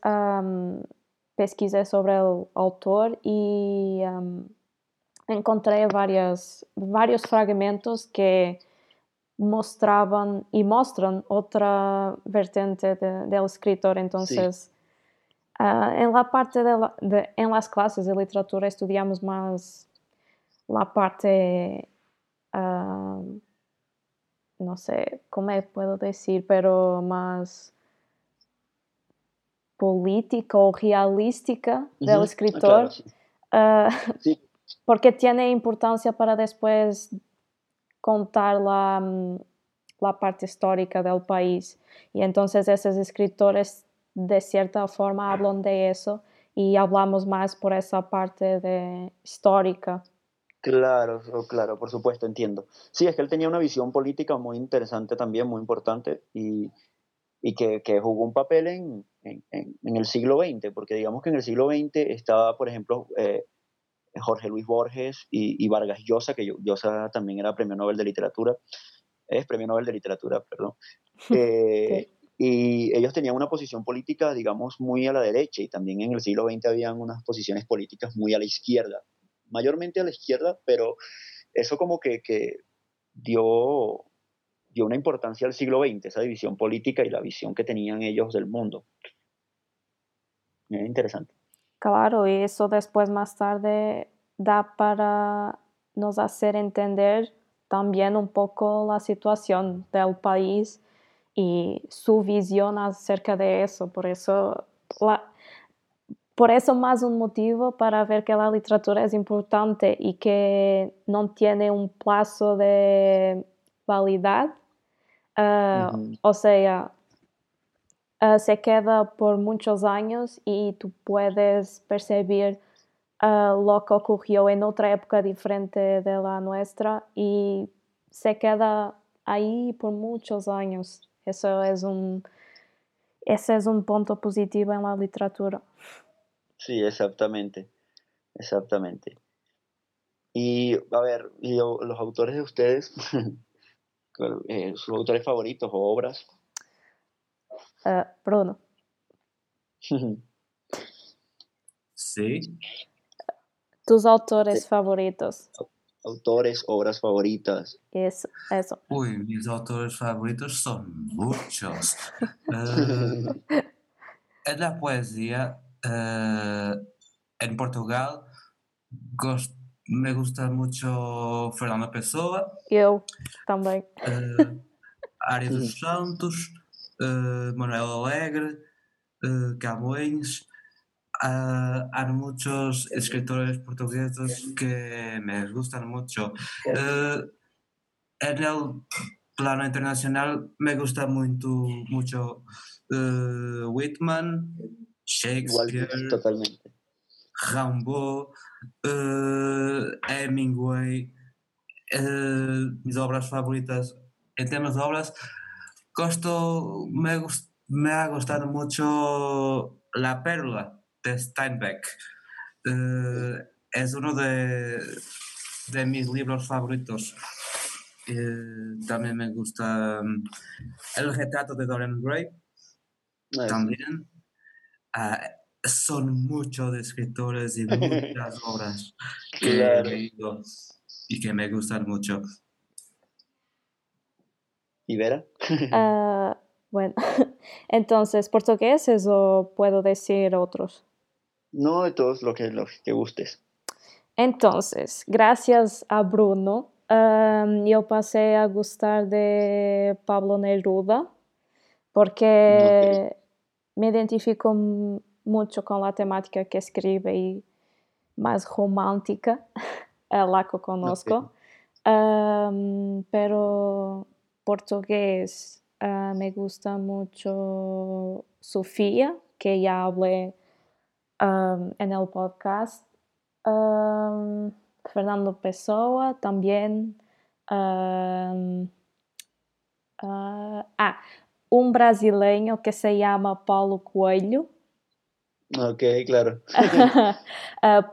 pesquisé sobre el autor y encontré varios fragmentos que mostraban y muestran otra vertiente del escritor. Entonces, en la parte de, en las clases de literatura estudiamos más la parte, no sé cómo puedo decir, pero más política o realística del escritor, ah, porque tiene importancia para después contar la, mm, la, parte histórica del país. Y entonces esos escritores de cierta forma hablan de eso y hablamos más por esa parte de histórica. Claro, claro, por supuesto, entiendo. Sí, es que él tenía una visión política muy interesante también, muy importante, y, y que, que, jugó un papel en, en, en, el siglo XX, porque digamos que en el siglo XX estaba, por ejemplo, eh, Jorge Luis Borges y, y, Vargas Llosa, que Llosa también era premio Nobel de Literatura, es premio Nobel de Literatura, perdón. Eh, y ellos tenían una posición política, digamos, muy a la derecha, y también en el siglo XX habían unas posiciones políticas muy a la izquierda, mayormente a la izquierda, pero eso como que, dio dio una importancia al siglo XX, esa división política y la visión que tenían ellos del mundo. Es interesante. Claro, y eso después más tarde da para nos hacer entender también un poco la situación del país y su visión acerca de eso. Por eso, por eso más un motivo para ver que la literatura es importante y que no tiene un plazo de validad Ah, o sea, ah, se queda por muchos años y tú puedes percibir ah, lo que ocurrió en otra época diferente de la nuestra y se queda ahí por muchos años. Eso es un, ese es un punto positivo en la literatura. Sí, exactamente, exactamente. Y a ver, y los autores de ustedes, eh, sus autores favoritos o obras. Uh, Bruno. sí. Tus autores favoritos. Autores, obras favoritas. Eso, eso. Uy, mis autores favoritos son muchos. uh, en la poesía, uh, en Portugal, gosto me gusta mucho Fernando Pessoa. Eu também. Uh, Área dos Santos, uh, Manuel Alegre, uh, Camões. Hay muchos escritores portugueses que me gustan mucho. Eh, en el plano internacional me gusta mucho, mucho eh, Whitman, Shakespeare, totalmente. Rambo, eh, Hemingway, mis obras favoritas en temas de obras. Costo, me, me ha gustado mucho La Perla de Steinbeck. Eh, es uno de, de mis libros favoritos. Eh, también me gusta um, El retrato de Dorian Gray. También. Ah, son muchos escritores y muchas obras que he leído y que me gustan mucho. ¿Y Vera? Ah, bueno, entonces, ¿portugueses o puedo decir otros? No, de todos lo que, lo que gustes. Entonces, gracias a Bruno, yo pasé a gustar de Pablo Neruda porque me identifico mucho con la temática que escribe y más romántica, la que conozco. pero portugués Ah, me gusta mucho Sofía, que ya hablé en el podcast. Fernando Pessoa también. ah, un brasileño que se llama Paulo Coelho. Ok, claro. Ah,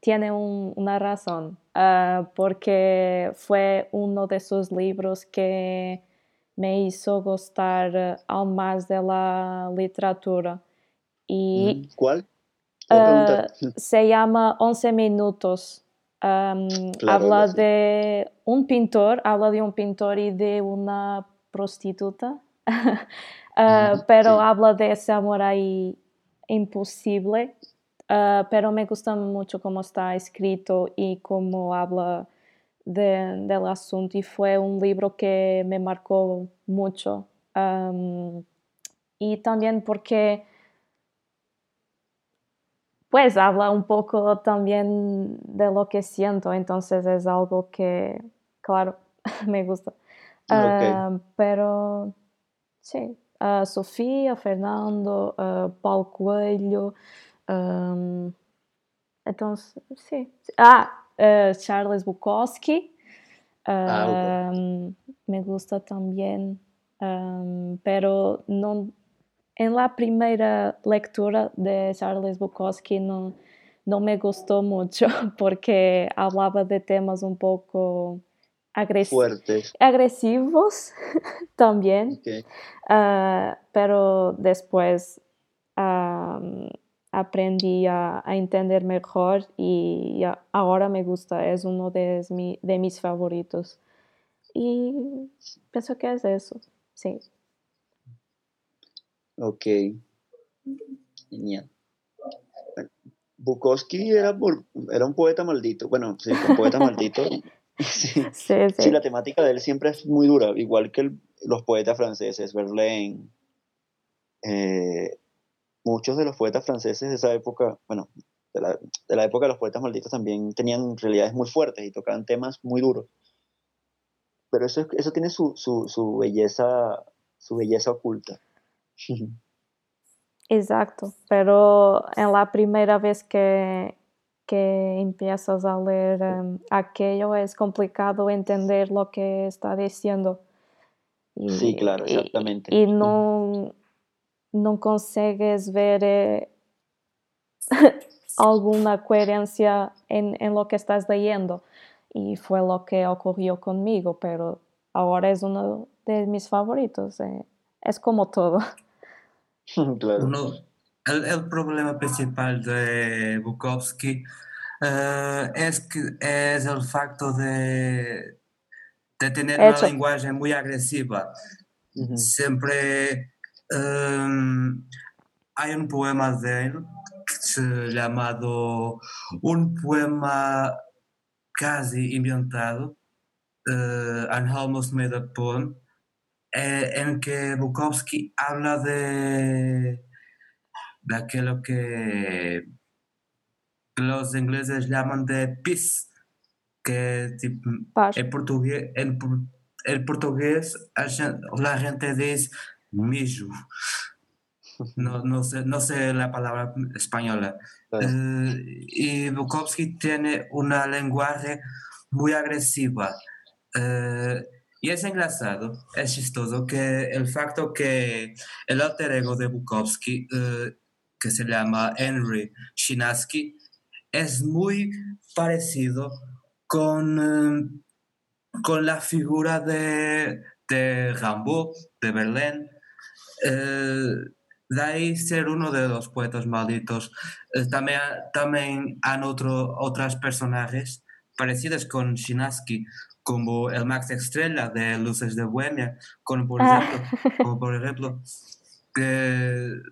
tiene una razón, ah, porque fue uno de sus libros que me hizo gustar aún más de la literatura. Y, ¿Cuál? Uh, se llama 11 minutos. Um, habla de un pintor, habla de un pintor y de una prostituta, uh, pero sí. habla de ese amor ahí imposible. Uh, pero me gusta mucho cómo está escrito y cómo habla de, del asunto y fue un libro que me marcó mucho. Um, y también porque pues habla un poco también de lo que siento, entonces es algo que, claro, me gusta. Okay. Uh, pero sí, uh, Sofía, Fernando, uh, Paulo Coelho, um, entonces sí. Ah, Charles Bukowski. ah, okay. Me gusta también, um, pero no, en la primera lectura de Charles Bukowski no, no me gustó mucho porque hablaba de temas un poco agresi Fuertes. agresivos también, Okay. uh, pero después um, aprendí a, a, entender mejor y ahora me gusta, es uno de, mi, de mis favoritos. Y pienso que es eso, sí. Ok, genial. Bukowski era, era un poeta maldito, bueno, sí, un poeta maldito. Sí. Sí, sí. sí, la temática de él siempre es muy dura, igual que el, los poetas franceses, Verlaine, eh, muchos de los poetas franceses de esa época, bueno, de la, de la, época de los poetas malditos también tenían realidades muy fuertes y tocaban temas muy duros. Pero eso, eso tiene su, su, su belleza, su belleza oculta. Exacto, pero en la primera vez que, que empiezas a leer um, aquello es complicado entender lo que está diciendo. Y, sí, claro, exactamente. Y, y no, no consegues ver eh, alguna coherencia en, en, lo que estás leyendo. Y fue lo que ocurrió conmigo, pero ahora es uno de mis favoritos. Eh. Es como todo. Claro. El, el, problema principal de Bukowski uh, es, que, es el facto de, de tener Hecho. una lenguaje muy agresiva. Uh -huh. Siempre um, hay un poema de él llamado Un poema casi inventado, uh, An Almost Made Up Poem, eh, en que Bukowski habla de, de aquello que los ingleses llaman de peace, que tipo, en portugués, en, en portugués la gente dice mijo. No, no, sé, no sé la palabra española. Eh, y Bukowski tiene una lenguaje muy agresiva. Eh, y es engraçado, es chistoso que el facto que el alter ego de Bukowski, eh, que se llama Henry Chinaski, es muy parecido con, eh, con la figura de, de Rimbaud, de Berlín. Eh, de ahí ser uno de los poetas malditos. también, también han otro, otras personajes parecidos con Chinaski, como el Max Estrella de Luces de Bohemia, como por ah. ejemplo, como por ejemplo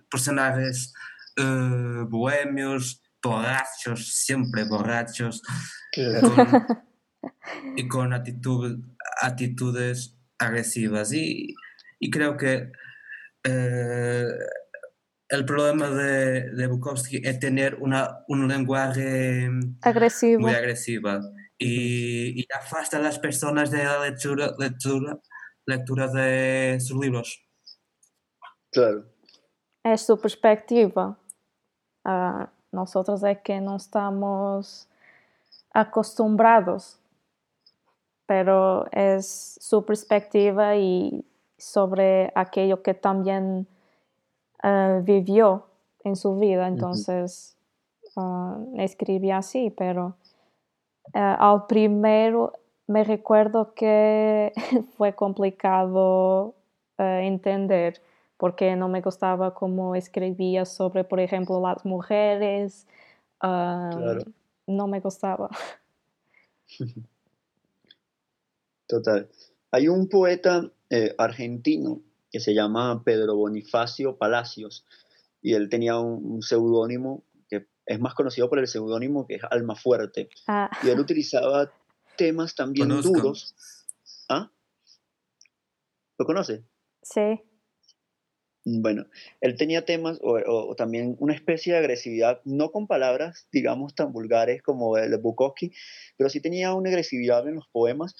personajes uh, bohemios, borrachos, siempre borrachos, con, y con actitud, actitudes agresivas. Y, y creo que uh, el problema de, de, Bukowski es tener una, un lenguaje agresivo. muy agresivo y, y, afasta a las personas de la lectura, lectura, lectura de sus libros. Claro. Es su perspectiva. Uh, nosotros es que no estamos acostumbrados, pero es su perspectiva y sobre aquello que también uh, vivió en su vida, entonces uh, escribí así, pero Uh, al primero me recuerdo que fue complicado uh, entender porque no me gustaba cómo escribía sobre, por ejemplo, las mujeres. Uh, claro. No me gustaba. Total. Hay un poeta eh, argentino que se llama Pedro Bonifacio Palacios y él tenía un, un seudónimo es más conocido por el seudónimo que es Alma Fuerte. Ah. Y él utilizaba temas también duros. ¿Ah? ¿Lo conoce? Sí. Bueno, él tenía temas o, también una especie de agresividad, no con palabras, digamos, tan vulgares como el de Bukowski, pero sí tenía una agresividad en los poemas,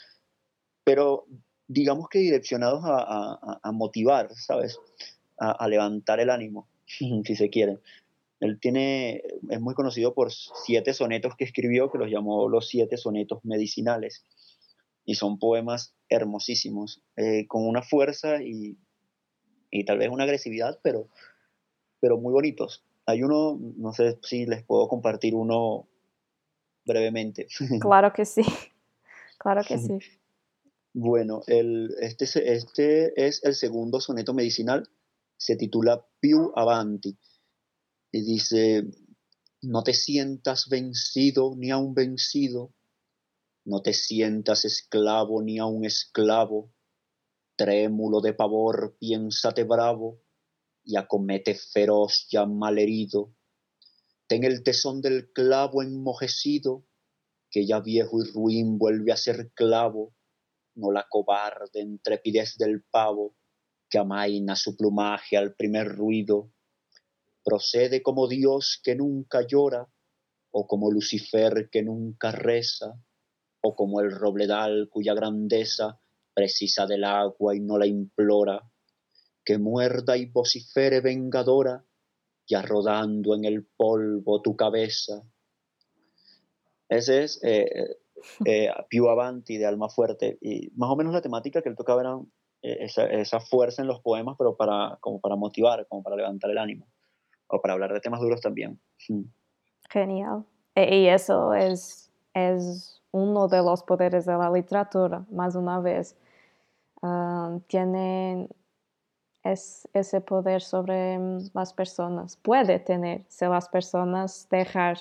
pero digamos que direccionados a, motivar, ¿sabes? A, levantar el ánimo, si se quiere. Él tiene, es muy conocido por siete sonetos que escribió, que los llamó los siete sonetos medicinales. Y son poemas hermosísimos, eh, con una fuerza y, y, tal vez una agresividad, pero, pero muy bonitos. Hay uno, no sé si les puedo compartir uno brevemente. Claro que sí, claro que sí. Bueno, el, este, este es el segundo soneto medicinal, se titula Più Avanti y dice, no te sientas vencido ni aun vencido, no te sientas esclavo ni aun esclavo, trémulo de pavor, piénsate bravo y acomete feroz ya malherido. Ten el tesón del clavo enmojecido, que ya viejo y ruin vuelve a ser clavo, no la cobarde intrepidez del pavo, que amaina su plumaje al primer ruido, procede como Dios que nunca llora, o como Lucifer que nunca reza, o como el robledal cuya grandeza precisa del agua y no la implora, que muerda y vocifere vengadora, ya rodando en el polvo tu cabeza. Ese es eh, eh, Più Avanti de Alma Fuerte, y más o menos la temática que él tocaba era eh, esa, esa, fuerza en los poemas, pero para, como para motivar, como para levantar el ánimo o para hablar de temas duros también. Genial. E, y eso es, es uno de los poderes de la literatura, más una vez. Uh, tiene es, ese poder sobre mm, las personas. Puede tener si las personas dejar.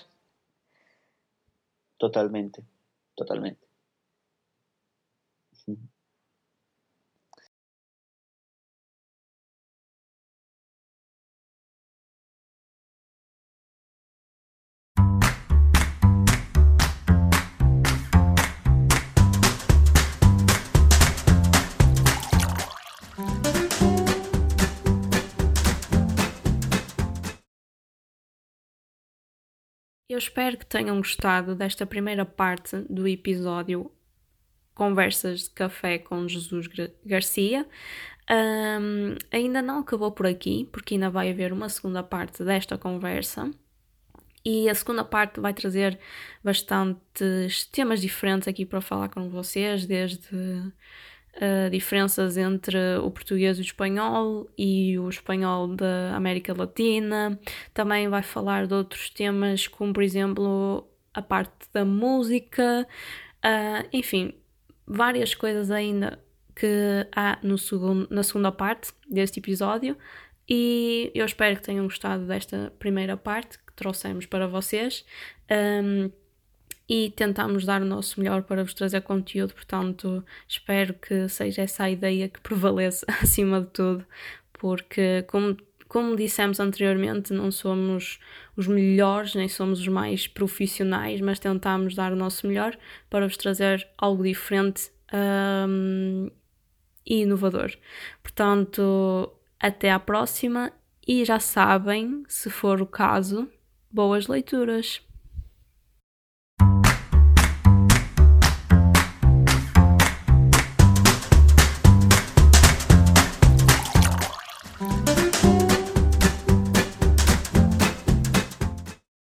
Totalmente, totalmente. Eu espero que tenham gostado desta primeira parte do episódio Conversas de Café com Jesus Garcia. Um, ainda não acabou por aqui, porque ainda vai haver uma segunda parte desta conversa. E a segunda parte vai trazer bastantes temas diferentes aqui para falar com vocês, desde diferenças entre o português e o espanhol e o espanhol da América Latina. Também vai falar de outros temas, como por exemplo a parte da música, uh, enfim, várias coisas ainda que há no segundo, na segunda parte deste episódio. E eu espero que tenham gostado desta primeira parte que trouxemos para vocês. Um, e tentamos dar o nosso melhor para vos trazer conteúdo, portanto, espero que seja essa a ideia que prevaleça acima de tudo, porque, como, como dissemos anteriormente, não somos os melhores nem somos os mais profissionais, mas tentamos dar o nosso melhor para vos trazer algo diferente um, e inovador. Portanto, até à próxima e já sabem, se for o caso, boas leituras!